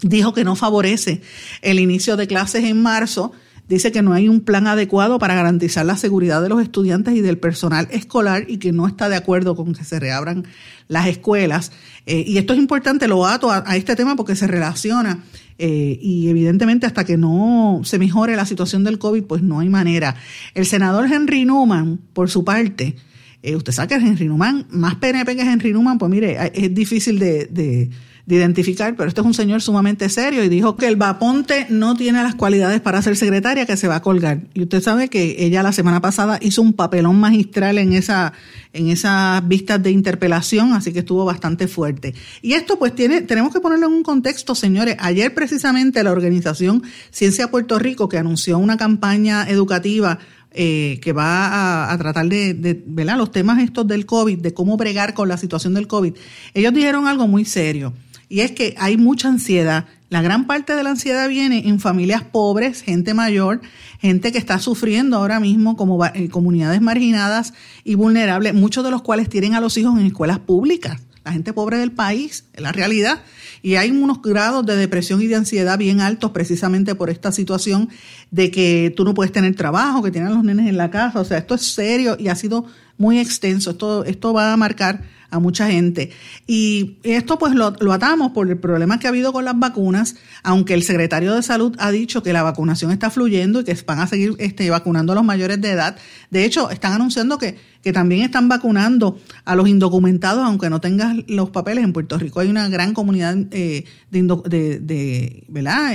dijo que no favorece el inicio de clases en marzo, dice que no hay un plan adecuado para garantizar la seguridad de los estudiantes y del personal escolar y que no está de acuerdo con que se reabran las escuelas. Eh, y esto es importante, lo ato a, este tema porque se relaciona eh, y evidentemente hasta que no se mejore la situación del COVID, pues no hay manera. El senador Henry Newman, por su parte, eh, usted sabe que Henry Newman, más PNP que Henry Newman, pues mire, es difícil de de identificar, pero este es un señor sumamente serio y dijo que el Vaponte no tiene las cualidades para ser secretaria, que se va a colgar. Y usted sabe que ella la semana pasada hizo un papelón magistral en esa en esas vistas de interpelación, así que estuvo bastante fuerte. Y esto pues tiene tenemos que ponerlo en un contexto, señores. Ayer precisamente la organización Ciencia Puerto Rico que anunció una campaña educativa eh, que va a, tratar de, de ¿verdad? los temas estos del COVID, de cómo bregar con la situación del COVID, ellos dijeron algo muy serio. Y es que hay mucha ansiedad. La gran parte de la ansiedad viene en familias pobres, gente mayor, gente que está sufriendo ahora mismo como eh, comunidades marginadas y vulnerables, muchos de los cuales tienen a los hijos en escuelas públicas. La gente pobre del país, es la realidad. Y hay unos grados de depresión y de ansiedad bien altos precisamente por esta situación de que tú no puedes tener trabajo, que tienen los nenes en la casa. O sea, esto es serio y ha sido muy extenso. Esto, esto va a marcar a mucha gente. Y esto pues lo, atamos por el problema que ha habido con las vacunas, aunque el secretario de Salud ha dicho que la vacunación está fluyendo y que van a seguir este, vacunando a los mayores de edad. De hecho, están anunciando que, que también están vacunando a los indocumentados, aunque no tengas los papeles. En Puerto Rico hay una gran comunidad eh, de.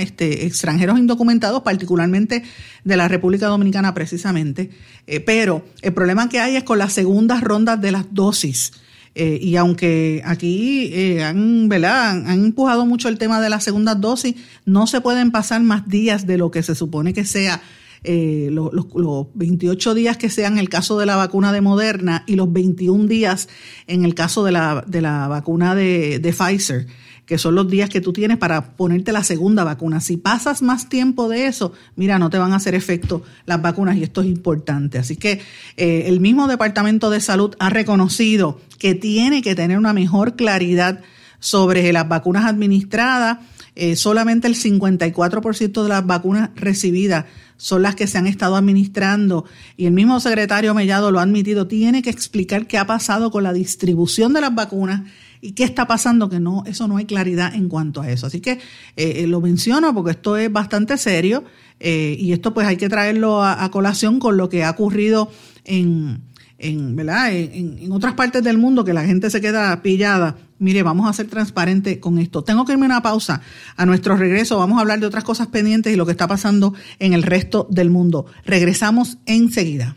Este, extranjeros indocumentados, particularmente de la República Dominicana precisamente. Eh, pero el problema que hay es con las segundas rondas de las dosis. Eh, y aunque aquí eh, han, ¿verdad? han empujado mucho el tema de la segunda dosis, no se pueden pasar más días de lo que se supone que sea eh, los, los, 28 días que sean el caso de la vacuna de Moderna y los 21 días en el caso de la, de la vacuna de, de Pfizer que son los días que tú tienes para ponerte la segunda vacuna. Si pasas más tiempo de eso, mira, no te van a hacer efecto las vacunas y esto es importante. Así que eh, el mismo Departamento de Salud ha reconocido que tiene que tener una mejor claridad sobre las vacunas administradas. Eh, solamente el 54% de las vacunas recibidas son las que se han estado administrando y el mismo secretario Mellado lo ha admitido, tiene que explicar qué ha pasado con la distribución de las vacunas y qué está pasando, que no, eso no hay claridad en cuanto a eso. Así que eh, lo menciono porque esto es bastante serio eh, y esto pues hay que traerlo a, colación con lo que ha ocurrido en, en, ¿verdad? En, en, otras partes del mundo que la gente se queda pillada. Mire, vamos a ser transparentes con esto. Tengo que irme a una pausa. A nuestro regreso vamos a hablar de otras cosas pendientes y lo que está pasando en el resto del mundo. Regresamos enseguida.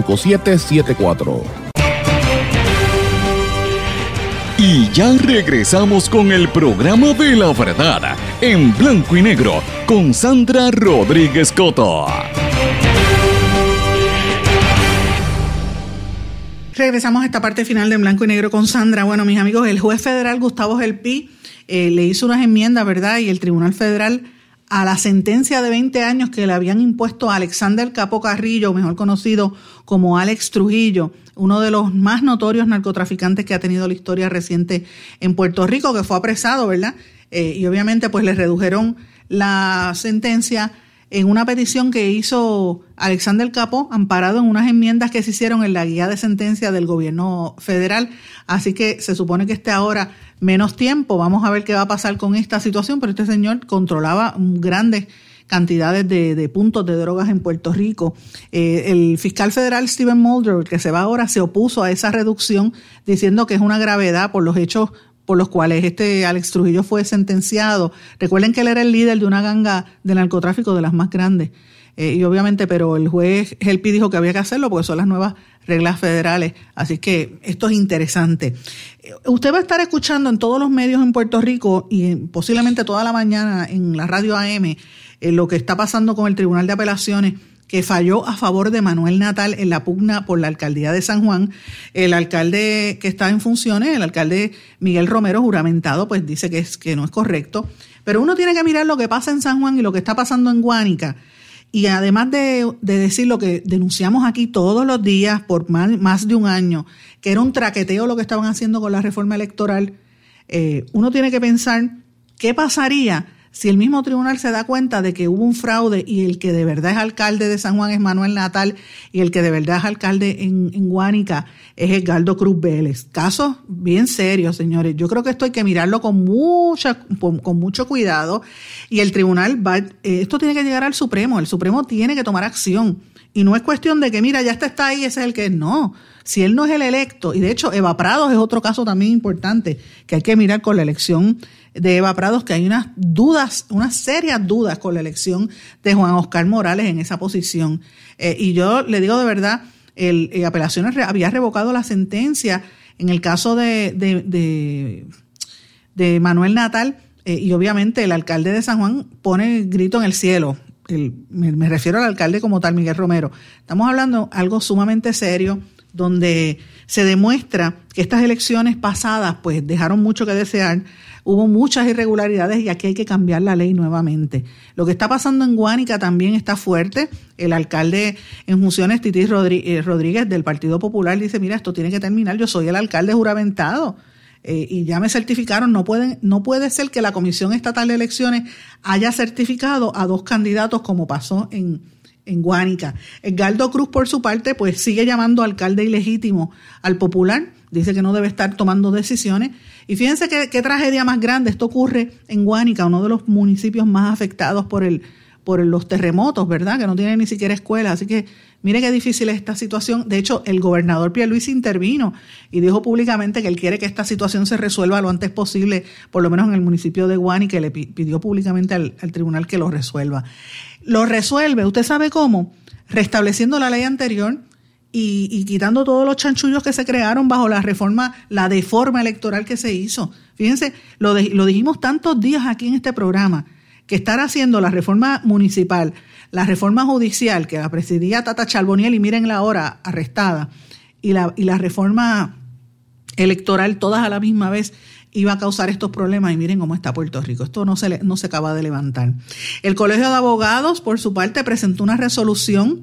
Y ya regresamos con el programa de la verdad en blanco y negro con Sandra Rodríguez Coto. Regresamos a esta parte final de En Blanco y Negro con Sandra. Bueno, mis amigos, el juez federal Gustavo Gelpi eh, le hizo unas enmiendas, ¿verdad? Y el Tribunal Federal a la sentencia de 20 años que le habían impuesto a Alexander Capo Carrillo, mejor conocido como Alex Trujillo, uno de los más notorios narcotraficantes que ha tenido la historia reciente en Puerto Rico, que fue apresado, ¿verdad? Eh, y obviamente pues le redujeron la sentencia en una petición que hizo Alexander Capo, amparado en unas enmiendas que se hicieron en la guía de sentencia del gobierno federal. Así que se supone que esté ahora menos tiempo. Vamos a ver qué va a pasar con esta situación, pero este señor controlaba grandes cantidades de, de puntos de drogas en Puerto Rico. Eh, el fiscal federal Steven Mulder, que se va ahora, se opuso a esa reducción diciendo que es una gravedad por los hechos por los cuales este Alex Trujillo fue sentenciado. Recuerden que él era el líder de una ganga de narcotráfico de las más grandes. Eh, y obviamente, pero el juez Helpi dijo que había que hacerlo porque son las nuevas reglas federales. Así que esto es interesante. Eh, Usted va a estar escuchando en todos los medios en Puerto Rico y posiblemente toda la mañana en la radio AM eh, lo que está pasando con el Tribunal de Apelaciones que falló a favor de Manuel Natal en la pugna por la alcaldía de San Juan. El alcalde que está en funciones, el alcalde Miguel Romero, juramentado, pues dice que, es, que no es correcto. Pero uno tiene que mirar lo que pasa en San Juan y lo que está pasando en Guánica. Y además de, de decir lo que denunciamos aquí todos los días por más, más, de un año, que era un traqueteo lo que estaban haciendo con la reforma electoral, eh, uno tiene que pensar qué pasaría si el mismo tribunal se da cuenta de que hubo un fraude y el que de verdad es alcalde de San Juan es Manuel Natal y el que de verdad es alcalde en, en Guánica es Edgardo Cruz Vélez. Casos bien serios, señores. Yo creo que esto hay que mirarlo con, mucha, con, con mucho cuidado y el tribunal va, eh, esto tiene que llegar al Supremo. El Supremo tiene que tomar acción. Y no es cuestión de que, mira, ya está, está ahí, ese es el que es. No, si él no es el electo, y de hecho Eva Prados es otro caso también importante que hay que mirar con la elección de Eva Prados, que hay unas dudas, unas serias dudas con la elección de Juan Oscar Morales en esa posición. Eh, y yo le digo de verdad, el, el Apelaciones había revocado la sentencia en el caso de, de, de, Manuel Natal, eh, y obviamente el alcalde de San Juan pone grito en el cielo. El, me, me, refiero al alcalde como tal, Miguel Romero. Estamos hablando algo sumamente serio, donde se demuestra que estas elecciones pasadas pues dejaron mucho que desear, hubo muchas irregularidades y aquí hay que cambiar la ley nuevamente. Lo que está pasando en Guánica también está fuerte. El alcalde en funciones, Titi Rodríguez del Partido Popular, dice, mira, esto tiene que terminar, yo soy el alcalde juramentado. Eh, y ya me certificaron, no, pueden, no puede ser que la Comisión Estatal de Elecciones haya certificado a dos candidatos como pasó en, en Guánica. Edgardo Cruz, por su parte, pues sigue llamando alcalde ilegítimo al popular, dice que no debe estar tomando decisiones. Y fíjense qué, qué tragedia más grande, esto ocurre en Guánica, uno de los municipios más afectados por el por los terremotos, ¿verdad? Que no tiene ni siquiera escuela. Así que mire qué difícil es esta situación. De hecho, el gobernador Pierluisi intervino y dijo públicamente que él quiere que esta situación se resuelva lo antes posible, por lo menos en el municipio de Guani, que le pidió públicamente al tribunal que lo resuelva. Lo resuelve, ¿usted sabe cómo? Restableciendo la ley anterior y, quitando todos los chanchullos que se crearon bajo la reforma, la deforma electoral que se hizo. Fíjense, lo, de, lo dijimos tantos días aquí en este programa que estar haciendo la reforma municipal, la reforma judicial que la presidía Tata Charboniel y miren la hora arrestada, y la, y la reforma electoral todas a la misma vez iba a causar estos problemas y miren cómo está Puerto Rico. Esto no se, no se acaba de levantar. El Colegio de Abogados, por su parte, presentó una resolución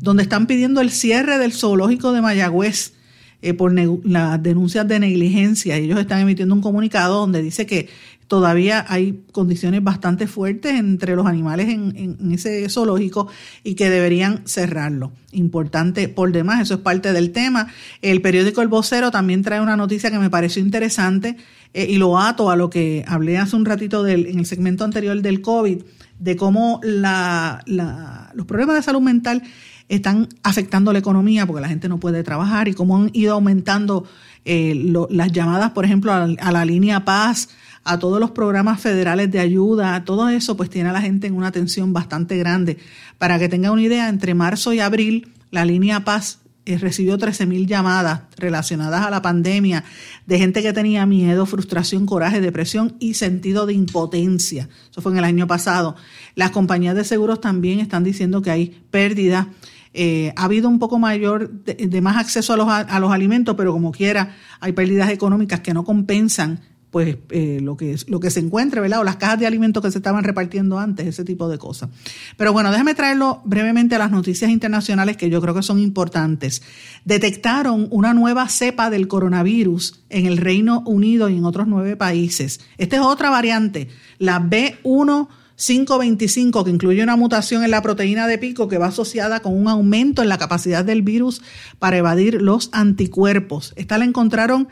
donde están pidiendo el cierre del zoológico de Mayagüez eh, por las denuncias de negligencia. Ellos están emitiendo un comunicado donde dice que todavía hay condiciones bastante fuertes entre los animales en, ese zoológico y que deberían cerrarlo. Importante por demás, eso es parte del tema. El periódico El Vocero también trae una noticia que me pareció interesante eh, y lo ato a lo que hablé hace un ratito en el segmento anterior del COVID, de cómo los problemas de salud mental están afectando la economía porque la gente no puede trabajar y cómo han ido aumentando eh, las llamadas, por ejemplo, a, la línea Paz, a todos los programas federales de ayuda, todo eso pues tiene a la gente en una tensión bastante grande. Para que tenga una idea, entre marzo y abril la línea Paz eh, recibió 13.000 llamadas relacionadas a la pandemia de gente que tenía miedo, frustración, coraje, depresión y sentido de impotencia. Eso fue en el año pasado. Las compañías de seguros también están diciendo que hay pérdidas eh, ha habido un poco mayor de, más acceso a los, a los, alimentos, pero como quiera hay pérdidas económicas que no compensan pues eh, lo que lo que se encuentre, ¿verdad? O las cajas de alimentos que se estaban repartiendo antes, ese tipo de cosas. Pero bueno, déjame traerlo brevemente a las noticias internacionales que yo creo que son importantes. Detectaron una nueva cepa del coronavirus en el Reino Unido y en otros nueve países. Esta es otra variante, la B1 525, que incluye una mutación en la proteína de pico que va asociada con un aumento en la capacidad del virus para evadir los anticuerpos. Esta la encontraron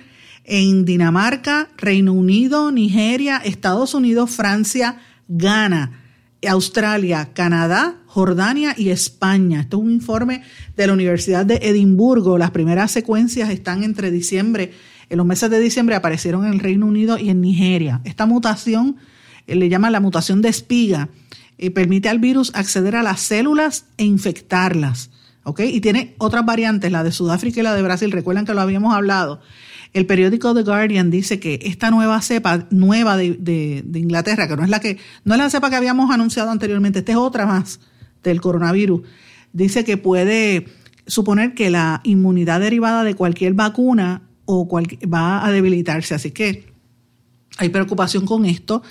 en Dinamarca, Reino Unido, Nigeria, Estados Unidos, Francia, Ghana, Australia, Canadá, Jordania y España. Esto es un informe de la Universidad de Edimburgo. Las primeras secuencias están entre diciembre, en los meses de diciembre aparecieron en el Reino Unido y en Nigeria. Esta mutación eh, le llama la mutación de espiga, y permite al virus acceder a las células e infectarlas. ¿ok? Y tiene otras variantes, la de Sudáfrica y la de Brasil, recuerdan que lo habíamos hablado. El periódico The Guardian dice que esta nueva cepa, nueva de, Inglaterra, que no es la que, no es la cepa que habíamos anunciado anteriormente, esta es otra más del coronavirus, dice que puede suponer que la inmunidad derivada de cualquier vacuna o va a debilitarse. Así que hay preocupación con esto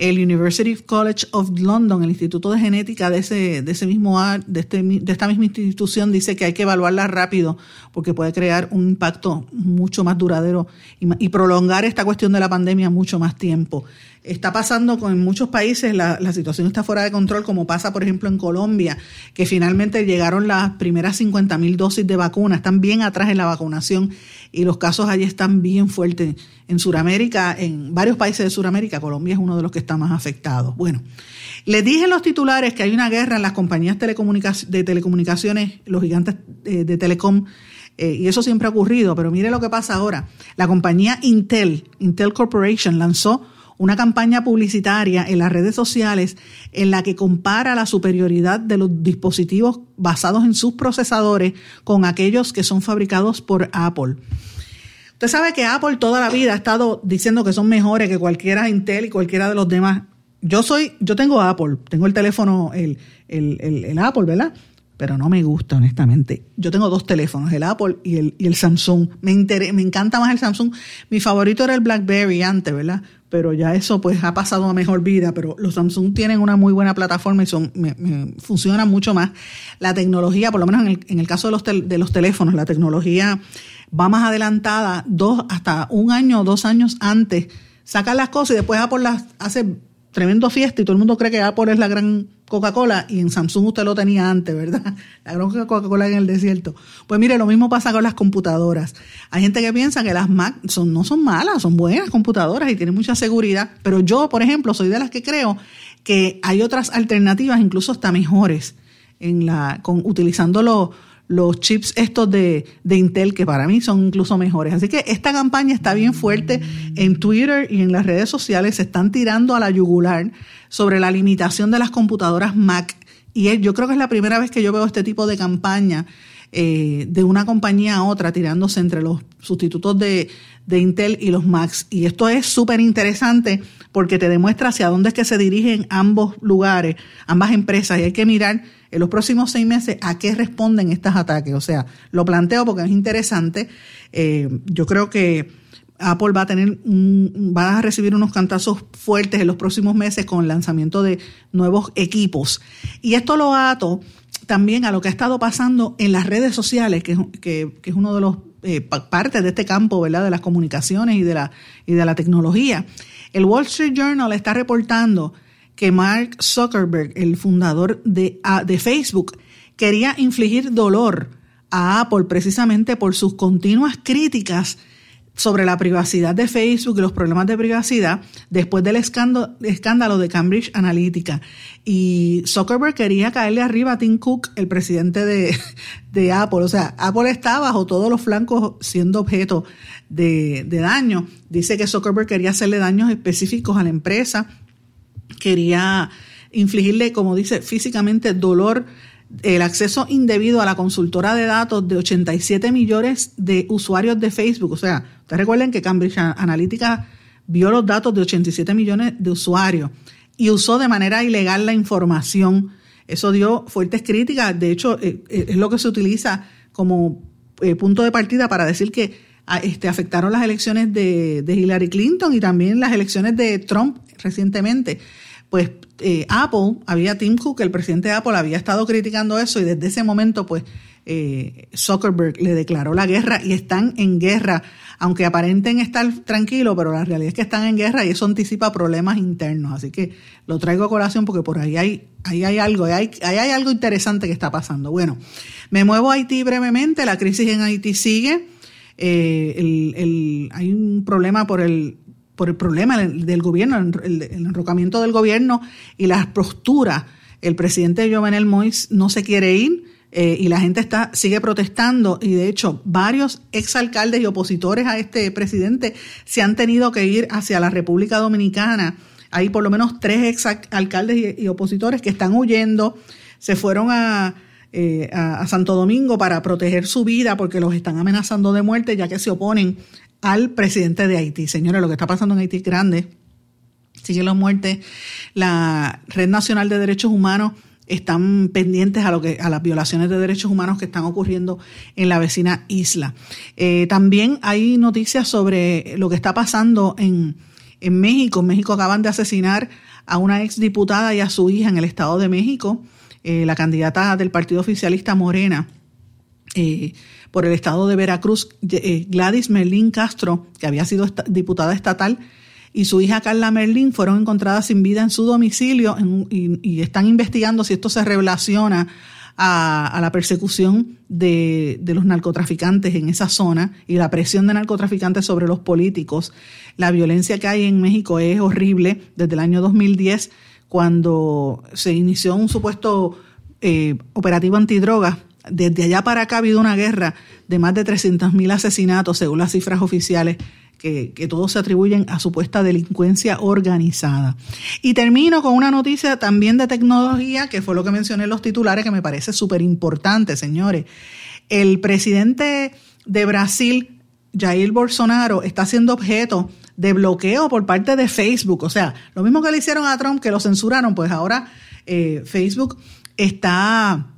el University College of London, el Instituto de Genética de ese, de ese mismo de, este, de esta misma institución, dice que hay que evaluarla rápido porque puede crear un impacto mucho más duradero y, prolongar esta cuestión de la pandemia mucho más tiempo. Está pasando con muchos países, la, la situación está fuera de control, como pasa, por ejemplo, en Colombia, que finalmente llegaron las primeras 50 mil dosis de vacuna, están bien atrás en la vacunación y los casos allí están bien fuertes. En Sudamérica, en varios países de Sudamérica, Colombia es uno de los que está más afectado. Bueno, les dije en los titulares que hay una guerra en las compañías de telecomunicaciones, los gigantes eh, de telecom, eh, y eso siempre ha ocurrido, pero mire lo que pasa ahora. La compañía Intel, Intel Corporation, lanzó una campaña publicitaria en las redes sociales en la que compara la superioridad de los dispositivos basados en sus procesadores con aquellos que son fabricados por Apple. Usted sabe que Apple toda la vida ha estado diciendo que son mejores que cualquiera Intel y cualquiera de los demás. Yo soy, yo tengo Apple, tengo el teléfono, el, el, el Apple, ¿verdad? pero no me gusta, honestamente. Yo tengo dos teléfonos, el Apple y el, y Samsung. Me, me encanta más el Samsung. Mi favorito era el BlackBerry antes, ¿verdad? Pero ya eso pues ha pasado a mejor vida, pero los Samsung tienen una muy buena plataforma y son, me, funcionan mucho más. La tecnología, por lo menos en el, en el caso de los, de los teléfonos, la tecnología va más adelantada, dos, hasta un año o dos años antes. Sacan las cosas y después Apple las hace tremendo fiesta y todo el mundo cree que Apple es la gran Coca-Cola y en Samsung usted lo tenía antes, ¿verdad? La gran Coca-Cola en el desierto. Pues mire, lo mismo pasa con las computadoras. Hay gente que piensa que las Mac son, no son malas, son buenas computadoras y tienen mucha seguridad, pero yo, por ejemplo, soy de las que creo que hay otras alternativas, incluso hasta mejores, en la, con, utilizando los los chips estos de, de, Intel, que para mí son incluso mejores. Así que esta campaña está bien fuerte en Twitter y en las redes sociales. Se están tirando a la yugular sobre la limitación de las computadoras Mac. Y yo creo que es la primera vez que yo veo este tipo de campaña eh, de una compañía a otra tirándose entre los sustitutos de, de Intel y los Macs. Y esto es súper interesante porque te demuestra hacia dónde es que se dirigen ambos lugares, ambas empresas. Y hay que mirar en los próximos seis meses a qué responden estos ataques. O sea, lo planteo porque es interesante. Eh, yo creo que Apple va a tener va a recibir unos cantazos fuertes en los próximos meses con el lanzamiento de nuevos equipos. Y esto lo ato también a lo que ha estado pasando en las redes sociales, que, que, que es uno de los eh, partes de este campo, ¿verdad? De las comunicaciones y de la, y de la tecnología. El Wall Street Journal está reportando que Mark Zuckerberg, el fundador de, de Facebook, quería infligir dolor a Apple precisamente por sus continuas críticas sobre la privacidad de Facebook y los problemas de privacidad después del escándalo de Cambridge Analytica. Y Zuckerberg quería caerle arriba a Tim Cook, el presidente de, de Apple. O sea, Apple está bajo todos los flancos siendo objeto de, de daño. Dice que Zuckerberg quería hacerle daños específicos a la empresa, quería infligirle, como dice, físicamente dolor el acceso indebido a la consultora de datos de 87 millones de usuarios de Facebook. O sea, ustedes recuerden que Cambridge Analytica vio los datos de 87 millones de usuarios y usó de manera ilegal la información. Eso dio fuertes críticas. De hecho, eh, eh, es lo que se utiliza como eh, punto de partida para decir que ah, este, afectaron las elecciones de, de Hillary Clinton y también las elecciones de Trump recientemente. Pues eh, Apple, había Tim Cook, el presidente de Apple, había estado criticando eso y desde ese momento, pues, eh, Zuckerberg le declaró la guerra y están en guerra, aunque aparenten estar tranquilos, pero la realidad es que están en guerra y eso anticipa problemas internos. Así que lo traigo a colación porque por ahí hay, ahí hay algo, ahí hay, hay algo interesante que está pasando. Bueno, me muevo a Haití brevemente, la crisis en Haití sigue. Eh, el, el, hay un problema por el por el problema del gobierno, el, enrocamiento del gobierno y las posturas. El presidente Jovenel Moïse no se quiere ir eh, y la gente está sigue protestando y de hecho varios exalcaldes y opositores a este presidente se han tenido que ir hacia la República Dominicana. Hay por lo menos tres exalcaldes y, opositores que están huyendo, se fueron eh, a, a, Santo Domingo para proteger su vida porque los están amenazando de muerte ya que se oponen al presidente de Haití. Señores, lo que está pasando en Haití es grande. Siguen las muertes. La Red Nacional de Derechos Humanos están pendientes a lo que a las violaciones de derechos humanos que están ocurriendo en la vecina isla. Eh, también hay noticias sobre lo que está pasando en, en México. En México acaban de asesinar a una exdiputada y a su hija en el Estado de México, eh, la candidata del Partido Oficialista Morena. Eh, por el estado de Veracruz, eh, Gladys Merlín Castro, que había sido diputada estatal, y su hija Carla Merlín fueron encontradas sin vida en su domicilio y, están investigando si esto se relaciona a, la persecución de, los narcotraficantes en esa zona y la presión de narcotraficantes sobre los políticos. La violencia que hay en México es horrible desde el año 2010, cuando se inició un supuesto eh, operativo antidrogas desde allá para acá ha habido una guerra de más de 300.000 asesinatos, según las cifras oficiales, que, todos se atribuyen a supuesta delincuencia organizada. Y termino con una noticia también de tecnología, que fue lo que mencioné en los titulares, que me parece súper importante, señores. El presidente de Brasil, Jair Bolsonaro, está siendo objeto de bloqueo por parte de Facebook. O sea, lo mismo que le hicieron a Trump, que lo censuraron, pues ahora eh, Facebook está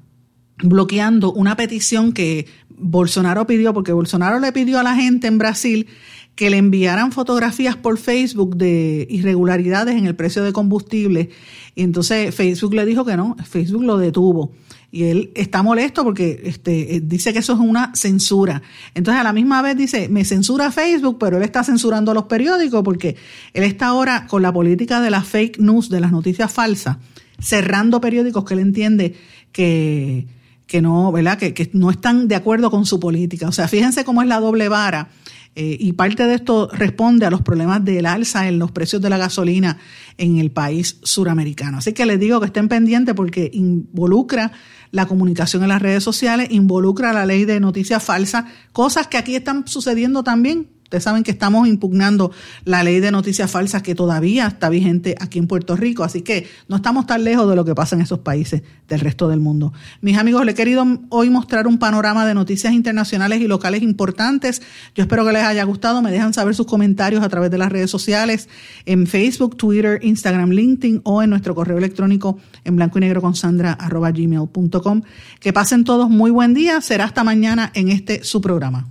bloqueando una petición que Bolsonaro pidió, porque Bolsonaro le pidió a la gente en Brasil que le enviaran fotografías por Facebook de irregularidades en el precio de combustible. Y entonces Facebook le dijo que no, Facebook lo detuvo. Y él está molesto porque este, dice que eso es una censura. Entonces a la misma vez dice, me censura Facebook, pero él está censurando a los periódicos porque él está ahora con la política de la fake news, de las noticias falsas, cerrando periódicos que él entiende que que no, ¿verdad? Que, que, no están de acuerdo con su política. O sea, fíjense cómo es la doble vara. Eh, y parte de esto responde a los problemas del alza en los precios de la gasolina en el país suramericano. Así que les digo que estén pendientes porque involucra la comunicación en las redes sociales, involucra la ley de noticias falsas, cosas que aquí están sucediendo también Ustedes saben que estamos impugnando la ley de noticias falsas que todavía está vigente aquí en Puerto Rico, así que no estamos tan lejos de lo que pasa en esos países del resto del mundo. Mis amigos, les he querido hoy mostrar un panorama de noticias internacionales y locales importantes. Yo espero que les haya gustado. Me dejan saber sus comentarios a través de las redes sociales, en Facebook, Twitter, Instagram, LinkedIn o en nuestro correo electrónico en blanco y negro con sandra gmail.com. Que pasen todos muy buen día. Será hasta mañana en este su programa.